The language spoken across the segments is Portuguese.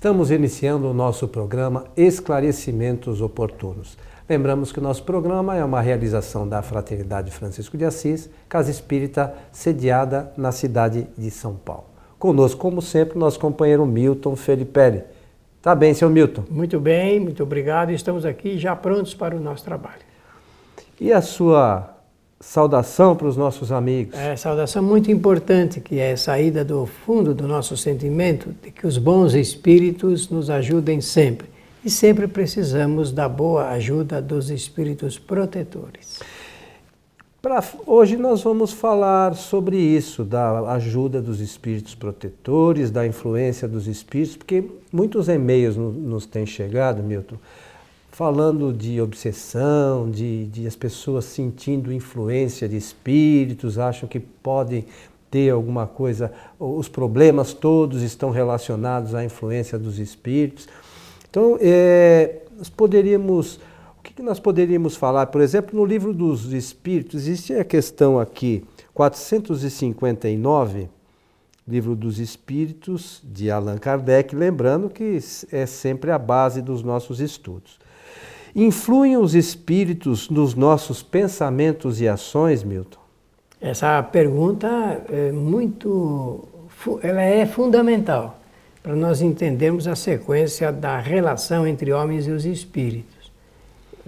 Estamos iniciando o nosso programa Esclarecimentos Oportunos. Lembramos que o nosso programa é uma realização da Fraternidade Francisco de Assis, Casa Espírita, sediada na cidade de São Paulo. Conosco, como sempre, nosso companheiro Milton Felipe. Tá bem, seu Milton? Muito bem, muito obrigado. Estamos aqui já prontos para o nosso trabalho. E a sua saudação para os nossos amigos? É, saudação muito importante, que é saída do fundo do nosso sentimento de que os bons espíritos nos ajudem sempre. E sempre precisamos da boa ajuda dos espíritos protetores. Pra, hoje nós vamos falar sobre isso, da ajuda dos espíritos protetores, da influência dos espíritos, porque muitos e-mails no, nos têm chegado, Milton, falando de obsessão, de, de as pessoas sentindo influência de espíritos, acham que podem ter alguma coisa, os problemas todos estão relacionados à influência dos espíritos. Então, é, nós poderíamos o que nós poderíamos falar? Por exemplo, no livro dos Espíritos, existe a questão aqui, 459, livro dos Espíritos, de Allan Kardec, lembrando que é sempre a base dos nossos estudos. Influem os espíritos nos nossos pensamentos e ações, Milton? Essa pergunta é muito, ela é fundamental para nós entendermos a sequência da relação entre homens e os espíritos.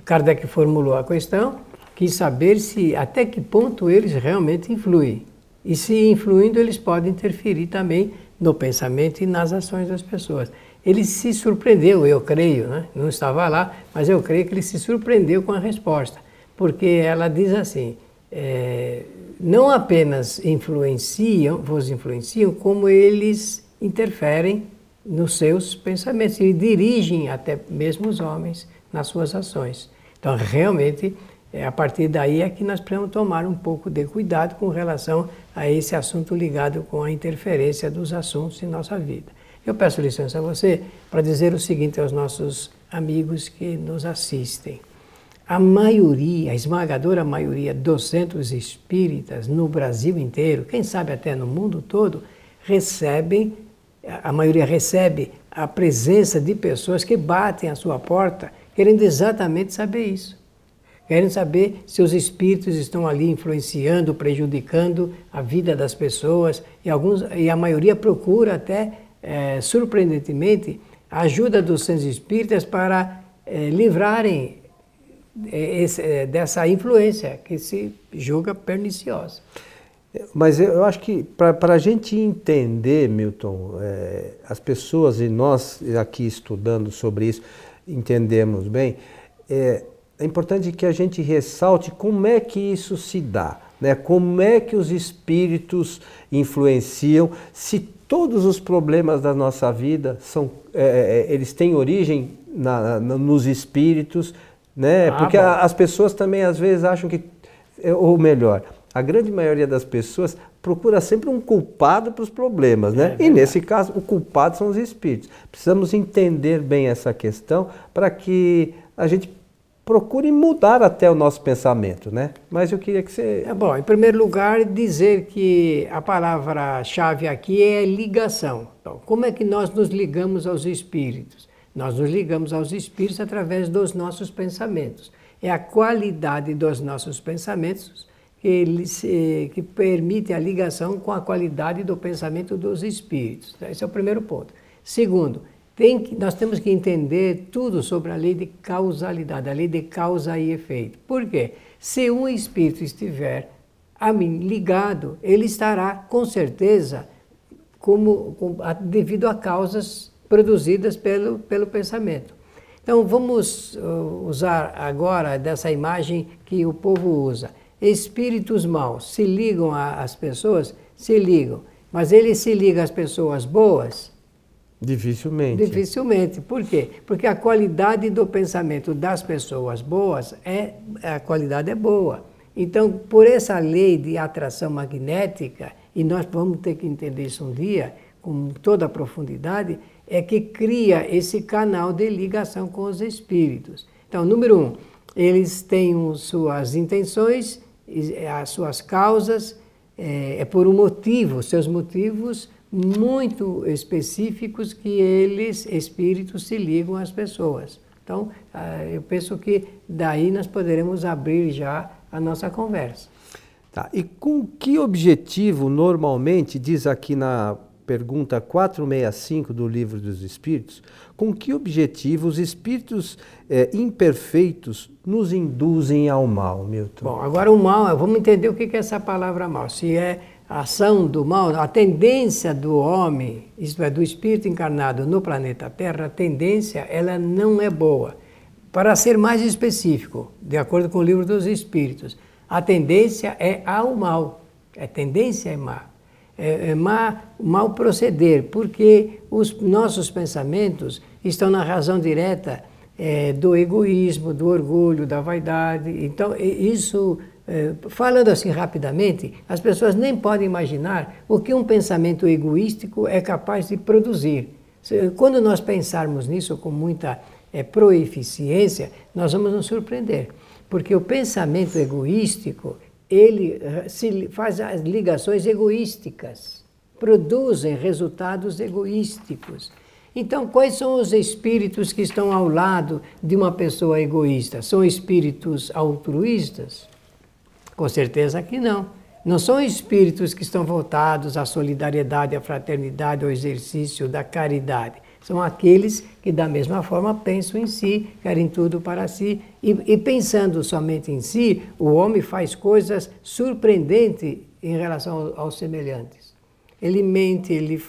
Kardec formulou a questão, quis saber se até que ponto eles realmente influem. E se influindo, eles podem interferir também no pensamento e nas ações das pessoas. Ele se surpreendeu, eu creio, né? não estava lá, mas eu creio que ele se surpreendeu com a resposta, porque ela diz assim: é, não apenas influenciam, vos influenciam, como eles interferem nos seus pensamentos e dirigem até mesmo os homens nas suas ações. Então, realmente, é, a partir daí é que nós precisamos tomar um pouco de cuidado com relação a esse assunto ligado com a interferência dos assuntos em nossa vida. Eu peço licença a você para dizer o seguinte aos nossos amigos que nos assistem. A maioria, a esmagadora maioria dos centros espíritas no Brasil inteiro, quem sabe até no mundo todo, recebem, a maioria recebe a presença de pessoas que batem à sua porta querendo exatamente saber isso. Querem saber se os espíritos estão ali influenciando, prejudicando a vida das pessoas e, alguns, e a maioria procura até, é, surpreendentemente, ajuda dos centros espíritas para é, livrarem é, esse, é, dessa influência que se julga perniciosa. Mas eu acho que para a gente entender, Milton, é, as pessoas e nós aqui estudando sobre isso, entendemos bem, é, é importante que a gente ressalte como é que isso se dá, né? como é que os espíritos influenciam, se todos os problemas da nossa vida são, é, é eles têm origem na, na, nos espíritos, né? Ah, porque a, as pessoas também às vezes acham que, é, ou melhor, a grande maioria das pessoas procura sempre um culpado para os problemas, né? É e nesse caso, o culpado são os espíritos. Precisamos entender bem essa questão para que a gente procure mudar até o nosso pensamento, né? Mas eu queria que você... É bom, em primeiro lugar, dizer que a palavra-chave aqui é ligação. Então, como é que nós nos ligamos aos espíritos? Nós nos ligamos aos espíritos através dos nossos pensamentos. É a qualidade dos nossos pensamentos que, se, que permite a ligação com a qualidade do pensamento dos espíritos. Esse é o primeiro ponto. Segundo, que, nós temos que entender tudo sobre a lei de causalidade, a lei de causa e efeito. Por quê? Se um espírito estiver a mim ligado, ele estará com certeza como, com, devido a causas produzidas pelo, pelo pensamento. Então vamos uh, usar agora dessa imagem que o povo usa espíritos maus se ligam às pessoas? Se ligam. Mas ele se liga às pessoas boas? Dificilmente. Dificilmente. Por quê? Porque a qualidade do pensamento das pessoas boas é a qualidade é boa. Então, por essa lei de atração magnética, e nós vamos ter que entender isso um dia com toda a profundidade, é que cria esse canal de ligação com os espíritos. Então, número um, eles têm suas intenções é, as suas causas, é, é por um motivo, seus motivos muito específicos que eles, espíritos, se ligam às pessoas. Então, ah, eu penso que daí nós poderemos abrir já a nossa conversa. Tá. E com que objetivo, normalmente, diz aqui na pergunta 465 do Livro dos Espíritos, com que objetivo os espíritos é, imperfeitos nos induzem ao mal, Milton? Bom, agora o mal, vamos entender o que é essa palavra mal. Se é a ação do mal, a tendência do homem, isto é, do espírito encarnado no planeta Terra, a tendência, ela não é boa. Para ser mais específico, de acordo com o livro dos Espíritos, a tendência é ao mal. A tendência é má. É, é má, mal proceder, porque os nossos pensamentos estão na razão direta é, do egoísmo, do orgulho, da vaidade. Então, isso é, falando assim rapidamente, as pessoas nem podem imaginar o que um pensamento egoístico é capaz de produzir. Quando nós pensarmos nisso com muita é, proeficiência, nós vamos nos surpreender, porque o pensamento egoístico ele eh, se faz as ligações egoísticas, produzem resultados egoísticos. Então, quais são os espíritos que estão ao lado de uma pessoa egoísta? São espíritos altruístas? Com certeza que não. Não são espíritos que estão voltados à solidariedade, à fraternidade, ao exercício da caridade. São aqueles que, da mesma forma, pensam em si, querem tudo para si. E, e pensando somente em si, o homem faz coisas surpreendentes em relação aos semelhantes. Ele mente, ele,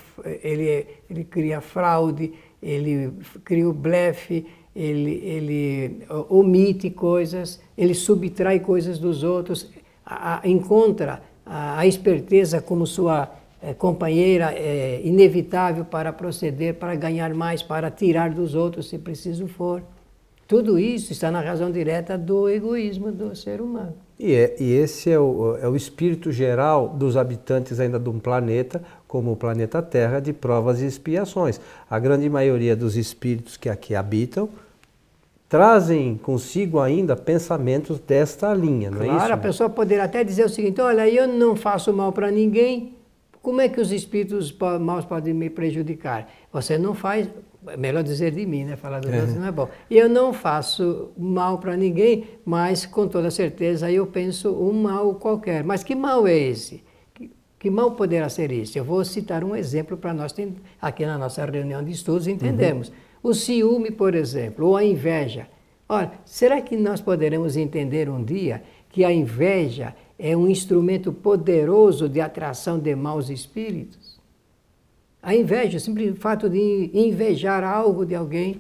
ele, ele cria fraude, ele cria o blefe, ele, ele omite coisas, ele subtrai coisas dos outros, a, a, encontra a, a, esperteza como sua é, companheira é, inevitável para proceder, para ganhar mais, para tirar dos outros, se preciso for. Tudo isso está na razão direta do egoísmo do ser humano. E, é, e esse é o, é o espírito geral dos habitantes ainda de um planeta, como o planeta Terra, de provas e expiações. A grande maioria dos espíritos que aqui habitam trazem consigo ainda pensamentos desta linha, não claro, é isso? Claro, a pessoa poderia até dizer o seguinte: olha, eu não faço mal para ninguém, como é que os espíritos maus podem me prejudicar? Você não faz, é melhor dizer de mim, né? Falar dos é. não é bom. Eu não faço mal para ninguém, mas com toda certeza eu penso um mal qualquer. Mas que mal é esse? Que, que mal poderá ser esse? Eu vou citar um exemplo para nós aqui na nossa reunião de estudos entendemos. Uhum. O ciúme, por exemplo, ou a inveja. Ora, será que nós poderemos entender um dia que a inveja é um instrumento poderoso de atração de maus espíritos? A inveja, o simples fato de invejar algo de alguém.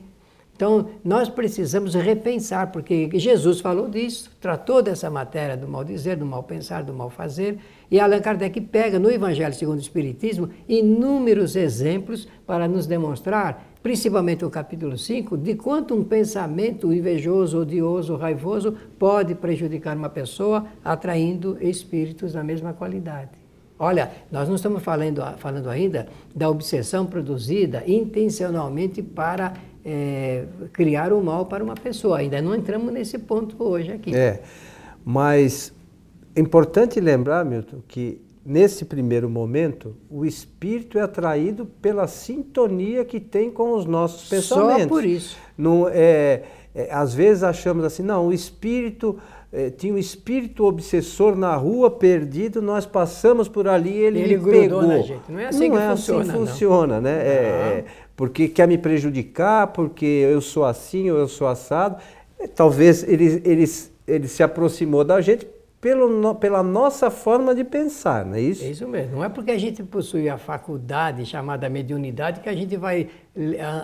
Então, nós precisamos repensar, porque Jesus falou disso, tratou dessa matéria do mal dizer, do mal pensar, do mal fazer, e Allan Kardec pega no Evangelho segundo o Espiritismo inúmeros exemplos para nos demonstrar principalmente o capítulo 5, de quanto um pensamento invejoso, odioso, raivoso pode prejudicar uma pessoa, atraindo espíritos da mesma qualidade. Olha, nós não estamos falando, falando ainda da obsessão produzida intencionalmente para é, criar o mal para uma pessoa. Ainda não entramos nesse ponto hoje aqui. É, mas é importante lembrar, Milton, que nesse primeiro momento, o espírito é atraído pela sintonia que tem com os nossos pensamentos. Só por isso. Não, é, é, às vezes achamos assim, não, o espírito é, tinha um espírito obsessor na rua perdido, nós passamos por ali e ele, ele pegou. Na gente. Não é assim não que é funciona. Assim funciona, né? É, é, porque quer me prejudicar, porque eu sou assim ou eu sou assado. É, talvez ele, ele, ele se aproximou da gente pelo, pela nossa forma de pensar, não é isso? É isso mesmo. Não é porque a gente possui a faculdade chamada mediunidade que a gente vai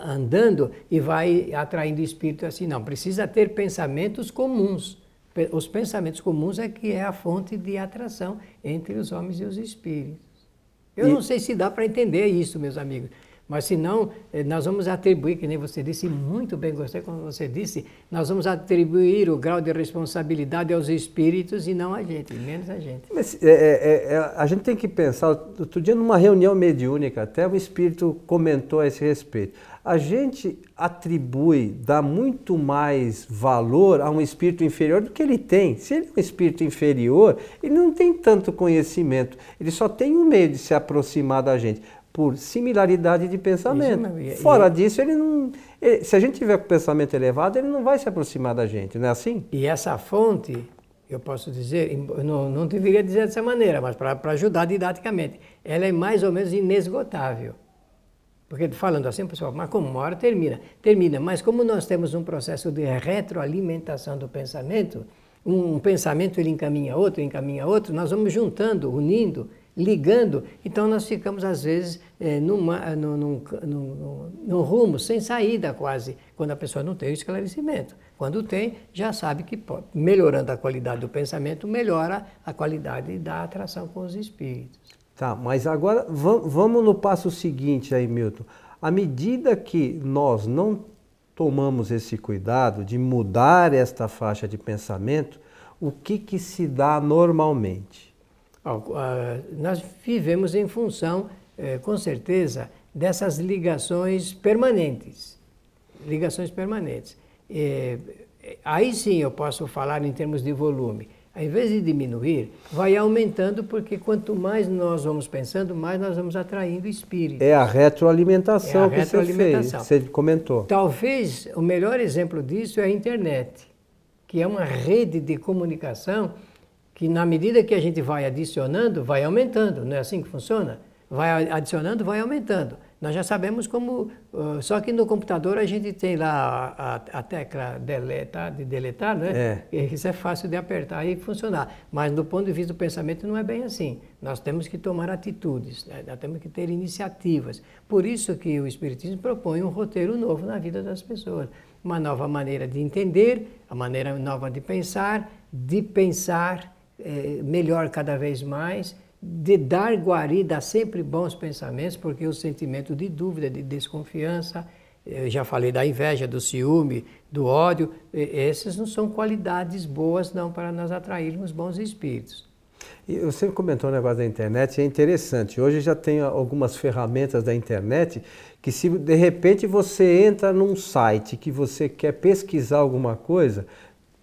andando e vai atraindo espírito assim. Não, precisa ter pensamentos comuns. Os pensamentos comuns é que é a fonte de atração entre os homens e os espíritos. Eu e... não sei se dá para entender isso, meus amigos. Mas se não, eh, nós vamos atribuir, que nem você disse, muito bem, gostei quando você disse, nós vamos atribuir o grau de responsabilidade aos espíritos e não a gente, menos a gente. Mas é, é, é, a gente tem que pensar, outro dia numa reunião mediúnica, até o espírito comentou a esse respeito. A gente atribui, dá muito mais valor a um espírito inferior do que ele tem. Se ele é um espírito inferior, ele não tem tanto conhecimento, ele só tem um meio de se aproximar da gente por similaridade de pensamento. Fora e, disso, ele não. Ele, se a gente tiver com pensamento elevado, ele não vai se aproximar da gente, não é assim? E essa fonte, eu posso dizer, não, não deveria dizer dessa maneira, mas para ajudar didaticamente, ela é mais ou menos inesgotável. Porque falando assim, pessoal, mas como uma hora termina? Termina, mas como nós temos um processo de retroalimentação do pensamento, um pensamento ele encaminha outro, encaminha outro, nós vamos juntando, unindo, ligando, então nós ficamos às vezes é, numa, num, num, num, num, rumo sem saída quase, quando a pessoa não tem o esclarecimento. Quando tem, já sabe que melhorando a qualidade do pensamento, melhora a qualidade da atração com os espíritos. Tá, mas agora vamos no passo seguinte aí, Milton. À medida que nós não tomamos esse cuidado de mudar esta faixa de pensamento, o que, que se dá normalmente? Nós vivemos em função, eh, com certeza, dessas ligações permanentes. Ligações permanentes. aí sim eu posso falar em termos de volume ao invés de diminuir, vai aumentando, porque quanto mais nós vamos pensando, mais nós vamos atraindo espíritos. É a retroalimentação é a que retroalimentação. você fez, você comentou. Talvez o melhor exemplo disso é a internet, que é uma rede de comunicação que, na medida que a gente vai adicionando, vai aumentando. Não é assim que funciona? Vai adicionando, vai aumentando. Nós já sabemos como. Uh, só que no computador a gente tem lá a, a, tecla deletar, de deletar, né? É. Isso é fácil de apertar e funcionar. Mas do ponto de vista do pensamento não é bem assim. Nós temos que tomar atitudes, né? nós temos que ter iniciativas. Por isso que o Espiritismo propõe um roteiro novo na vida das pessoas. Uma nova maneira de entender, a maneira nova de pensar, de pensar eh, melhor cada vez mais de dar guarida a sempre bons pensamentos, porque o sentimento de dúvida, de desconfiança, eu já falei da inveja, do ciúme, do ódio, essas não são qualidades boas não para nós atrairmos bons espíritos. E você comentou um negócio da internet, é interessante. Hoje já tem algumas ferramentas da internet que se de repente você entra num site que você quer pesquisar alguma coisa,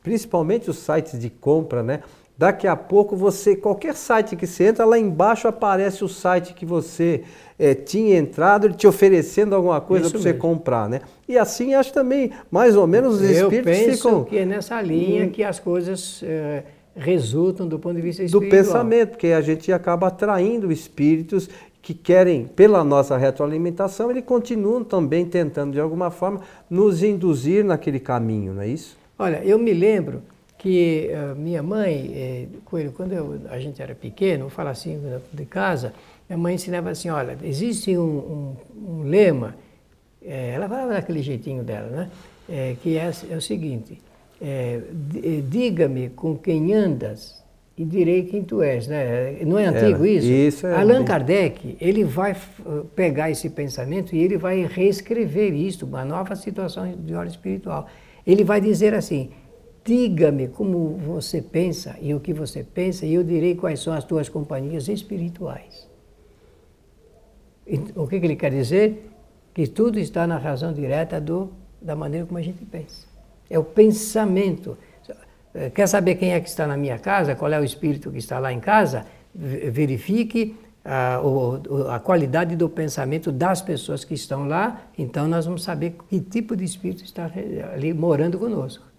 principalmente os sites de compra, né? Daqui a pouco você, qualquer site que você entra, lá embaixo aparece o site que você é, tinha entrado, ele te oferecendo alguma coisa para você comprar, né? E assim acho também, mais ou menos, os Eu espíritos penso ficam... que é nessa linha que as coisas é, resultam do ponto de vista espiritual. Do pensamento, porque a gente acaba atraindo espíritos que querem, pela nossa retroalimentação, eles continuam também tentando, de alguma forma, nos induzir naquele caminho, não é isso? Olha, eu me lembro que uh, minha mãe, eh, quando eu, a gente era pequeno, vou falar assim de casa, minha mãe ensinava assim, olha, existe um, um, um lema, eh, ela falava daquele jeitinho dela, né? Eh, que é, é, o seguinte, diga-me com quem andas e direi quem tu és, né? Não é antigo isso? Isso é Allan Kardec, ele vai pegar esse pensamento e ele vai reescrever isso, uma nova situação de ordem espiritual. Ele vai dizer assim, Diga-me como você pensa e o que você pensa, e eu direi quais são as tuas companhias espirituais. E, o que, que ele quer dizer? Que tudo está na razão direta do, da maneira como a gente pensa. É o pensamento. Quer saber quem é que está na minha casa? Qual é o espírito que está lá em casa? Verifique a, a, qualidade do pensamento das pessoas que estão lá, então nós vamos saber que tipo de espírito está ali morando conosco.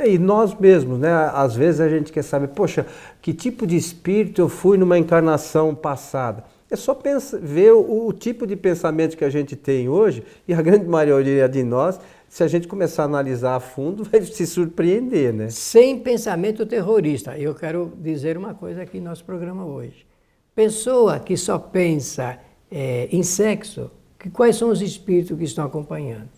É, e nós mesmos, né? Às vezes a gente quer saber, poxa, que tipo de espírito eu fui numa encarnação passada? É só pensa, ver o, o, tipo de pensamento que a gente tem hoje, e a grande maioria de nós, se a gente começar a analisar a fundo, vai se surpreender, né? Sem pensamento terrorista. Eu quero dizer uma coisa aqui no nosso programa hoje. Pessoa que só pensa é, em sexo, que, quais são os espíritos que estão acompanhando?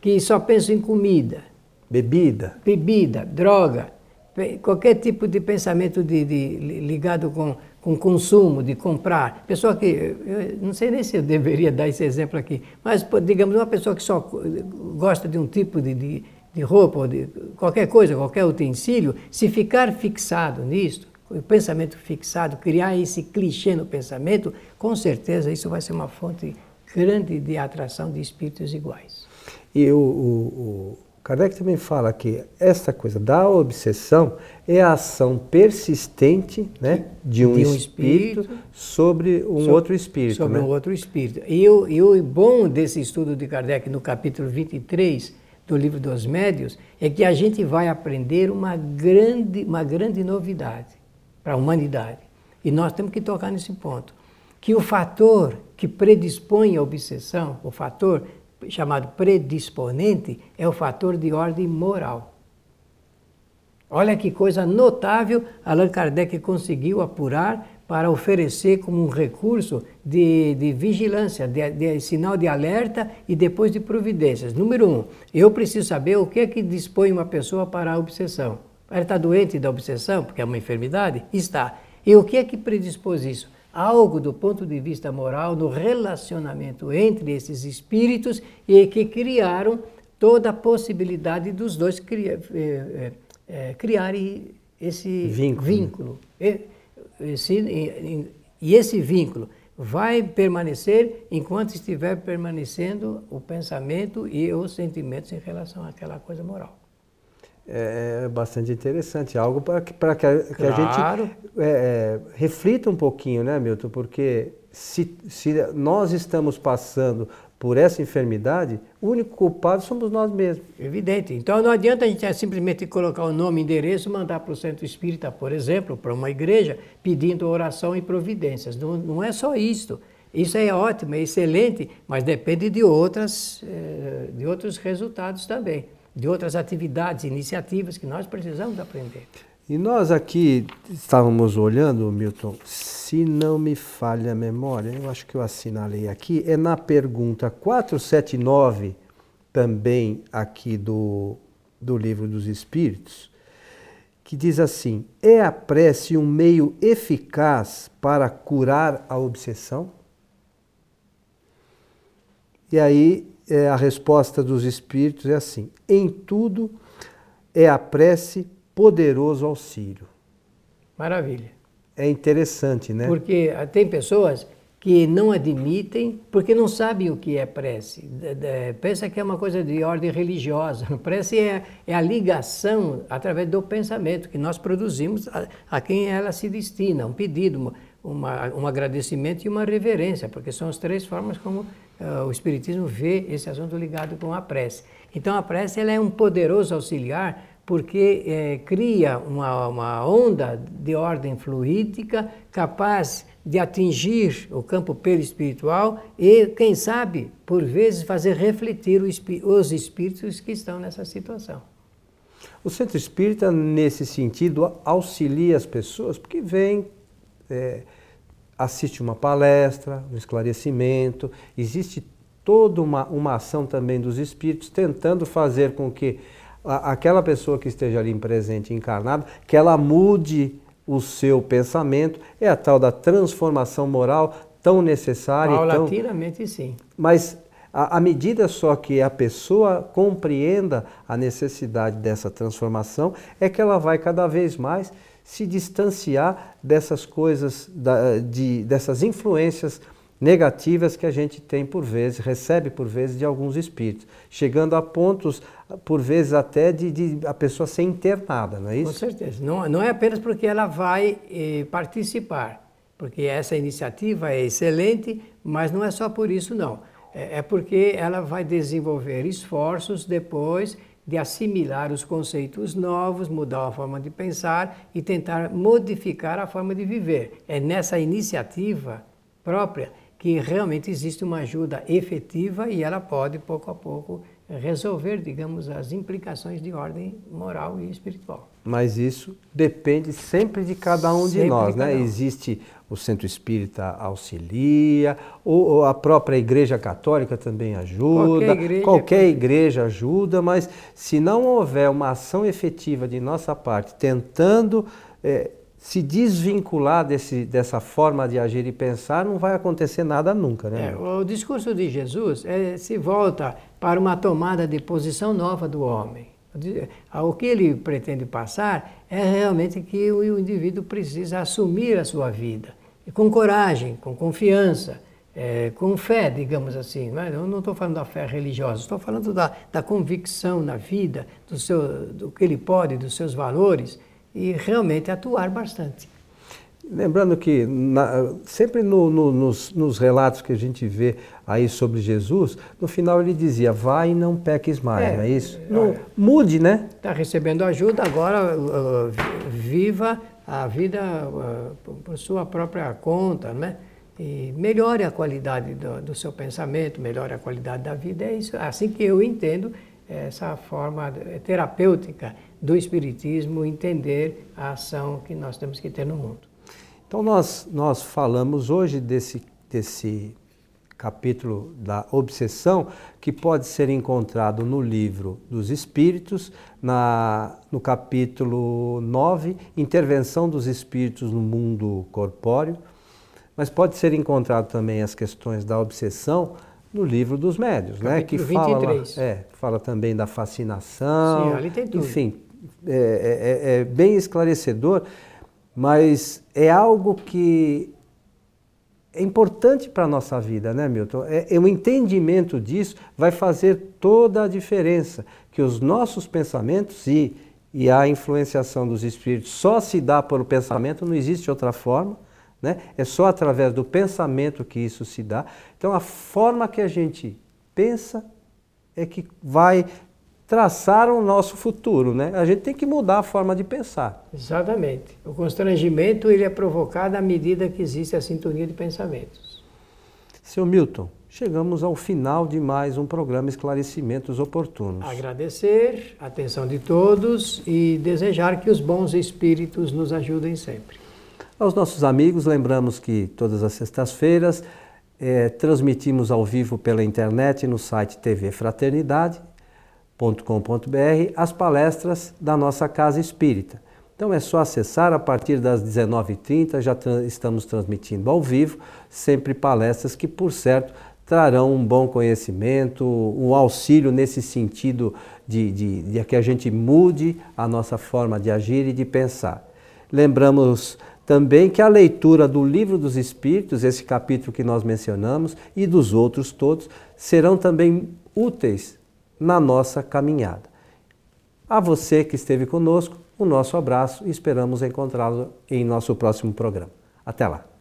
Que só pensa em comida Bebida. Bebida, droga, qualquer tipo de pensamento de, de, ligado com, com consumo, de comprar. Pessoa que, eu não sei nem se eu deveria dar esse exemplo aqui, mas digamos uma pessoa que só gosta de um tipo de, de, de roupa, ou de qualquer coisa, qualquer utensílio, se ficar fixado nisso, o pensamento fixado, criar esse clichê no pensamento, com certeza isso vai ser uma fonte grande de atração de espíritos iguais. E o, o Kardec também fala que essa coisa da obsessão é a ação persistente né, de um, de um espírito, espírito, sobre um sobre, outro espírito. Sobre né? um outro espírito. E o, e o bom desse estudo de Kardec no capítulo 23 do livro dos médios é que a gente vai aprender uma grande, uma grande novidade para a humanidade. E nós temos que tocar nesse ponto. Que o fator que predispõe à obsessão, o fator chamado predisponente, é o fator de ordem moral. Olha que coisa notável Allan Kardec conseguiu apurar para oferecer como um recurso de, de vigilância, de, de, sinal de alerta e depois de providências. Número um, eu preciso saber o que é que dispõe uma pessoa para a obsessão. Ela está doente da obsessão, porque é uma enfermidade? Está. E o que é que predispôs isso? Algo do ponto de vista moral no relacionamento entre esses espíritos e que criaram toda a possibilidade dos dois criar, é, é, criarem esse vínculo. vínculo. E, esse, e, e esse vínculo vai permanecer enquanto estiver permanecendo o pensamento e os sentimentos em relação àquela coisa moral. É, é bastante interessante, algo para que, para que, a, que claro. a gente é, é, reflita um pouquinho, né, Milton? Porque se, se nós estamos passando por essa enfermidade, o único culpado somos nós mesmos. Evidente. Então não adianta a gente simplesmente colocar o nome, endereço, mandar para o centro espírita, por exemplo, para uma igreja, pedindo oração e providências. Não, não é só isso. Isso é ótimo, é excelente, mas depende de, outras, de outros resultados também de outras atividades, iniciativas que nós precisamos aprender. E nós aqui estávamos olhando, Milton, se não me falha a memória, eu acho que eu assinalei aqui, é na pergunta 479, também aqui do, do Livro dos Espíritos, que diz assim: É a prece um meio eficaz para curar a obsessão? E aí é, a resposta dos espíritos é assim: em tudo é a prece poderoso auxílio. Maravilha. É interessante, né? Porque ah, tem pessoas que não admitem porque não sabem o que é prece. Pensa que é uma coisa de ordem religiosa. Prece é, é a ligação através do pensamento que nós produzimos a, a quem ela se destina, um pedido, uma, um agradecimento e uma reverência, porque são as três formas como o Espiritismo vê esse assunto ligado com a prece. Então a prece ela é um poderoso auxiliar porque é, cria uma, uma onda de ordem fluídica capaz de atingir o campo perispiritual e, quem sabe, por vezes fazer refletir os espíritos que estão nessa situação. O centro espírita, nesse sentido, auxilia as pessoas porque vem é, assiste uma palestra, um esclarecimento, existe toda uma, uma ação também dos espíritos tentando fazer com que a, aquela pessoa que esteja ali presente, encarnada, que ela mude o seu pensamento, é a tal da transformação moral tão necessária. Paulatinamente, tão... sim. Mas à medida só que a pessoa compreenda a necessidade dessa transformação, é que ela vai cada vez mais se distanciar dessas coisas, de, dessas influências negativas que a gente tem por vezes, recebe por vezes de alguns espíritos, chegando a pontos, por vezes até de, de a pessoa ser internada, não é isso? Com certeza. Não, não é apenas porque ela vai eh, participar, porque essa iniciativa é excelente, mas não é só por isso não. É, é porque ela vai desenvolver esforços depois de assimilar os conceitos novos, mudar a forma de pensar e tentar modificar a forma de viver. É nessa iniciativa própria que realmente existe uma ajuda efetiva e ela pode, pouco a pouco, resolver, digamos, as implicações de ordem moral e espiritual. Mas isso depende sempre de cada um sempre de nós, né? Um. Existe o centro espírita auxilia, ou, ou, a própria igreja católica também ajuda, qualquer igreja, qualquer igreja ajuda, mas se não houver uma ação efetiva de nossa parte, tentando é, se desvincular desse, dessa forma de agir e pensar, não vai acontecer nada nunca. Né? É, o discurso de Jesus é, se volta para uma tomada de posição nova do homem. O que ele pretende passar é realmente que o indivíduo precisa assumir a sua vida, com coragem, com confiança, é, com fé, digamos assim. Mas eu não estou falando da fé religiosa, estou falando da, da convicção na vida, do, seu, do que ele pode, dos seus valores, e realmente atuar bastante. Lembrando que na, sempre no, no, nos, nos, relatos que a gente vê aí sobre Jesus, no final ele dizia, vai e não peques mais, é, não é isso? Não, mude, né? Está recebendo ajuda, agora uh, viva a vida uh, por sua própria conta, né? E melhore a qualidade do, do, seu pensamento, melhore a qualidade da vida. É isso, assim que eu entendo essa forma terapêutica do Espiritismo, entender a ação que nós temos que ter no mundo. Então, nós, nós falamos hoje desse, desse capítulo da obsessão, que pode ser encontrado no livro dos Espíritos, na, no capítulo 9, Intervenção dos Espíritos no Mundo Corpóreo, mas pode ser encontrado também as questões da obsessão no livro dos médios, né? que 23. fala, é, fala também da fascinação, Sim, ali tem tudo. enfim, é, é, é bem esclarecedor mas é algo que é importante para a nossa vida, né, Milton? É, é, o entendimento disso vai fazer toda a diferença, que os nossos pensamentos e, e a influenciação dos espíritos só se dá por o pensamento, não existe outra forma, né? É só através do pensamento que isso se dá. Então, a forma que a gente pensa é que vai traçaram o nosso futuro, né? A gente tem que mudar a forma de pensar. Exatamente. O constrangimento ele é provocado à medida que existe a sintonia de pensamentos. Seu Milton, chegamos ao final de mais um programa Esclarecimentos Oportunos. Agradecer a atenção de todos e desejar que os bons espíritos nos ajudem sempre. Aos nossos amigos, lembramos que todas as sextas-feiras é, transmitimos ao vivo pela internet no site TV Fraternidade www.com.br as palestras da nossa Casa Espírita. Então é só acessar a partir das 19h30, já tra estamos transmitindo ao vivo, sempre palestras que, por certo, trarão um bom conhecimento, um auxílio nesse sentido de, de, de que a gente mude a nossa forma de agir e de pensar. Lembramos também que a leitura do Livro dos Espíritos, esse capítulo que nós mencionamos, e dos outros todos, serão também úteis na nossa caminhada. A você que esteve conosco, o nosso abraço e esperamos encontrá-lo em nosso próximo programa. Até lá!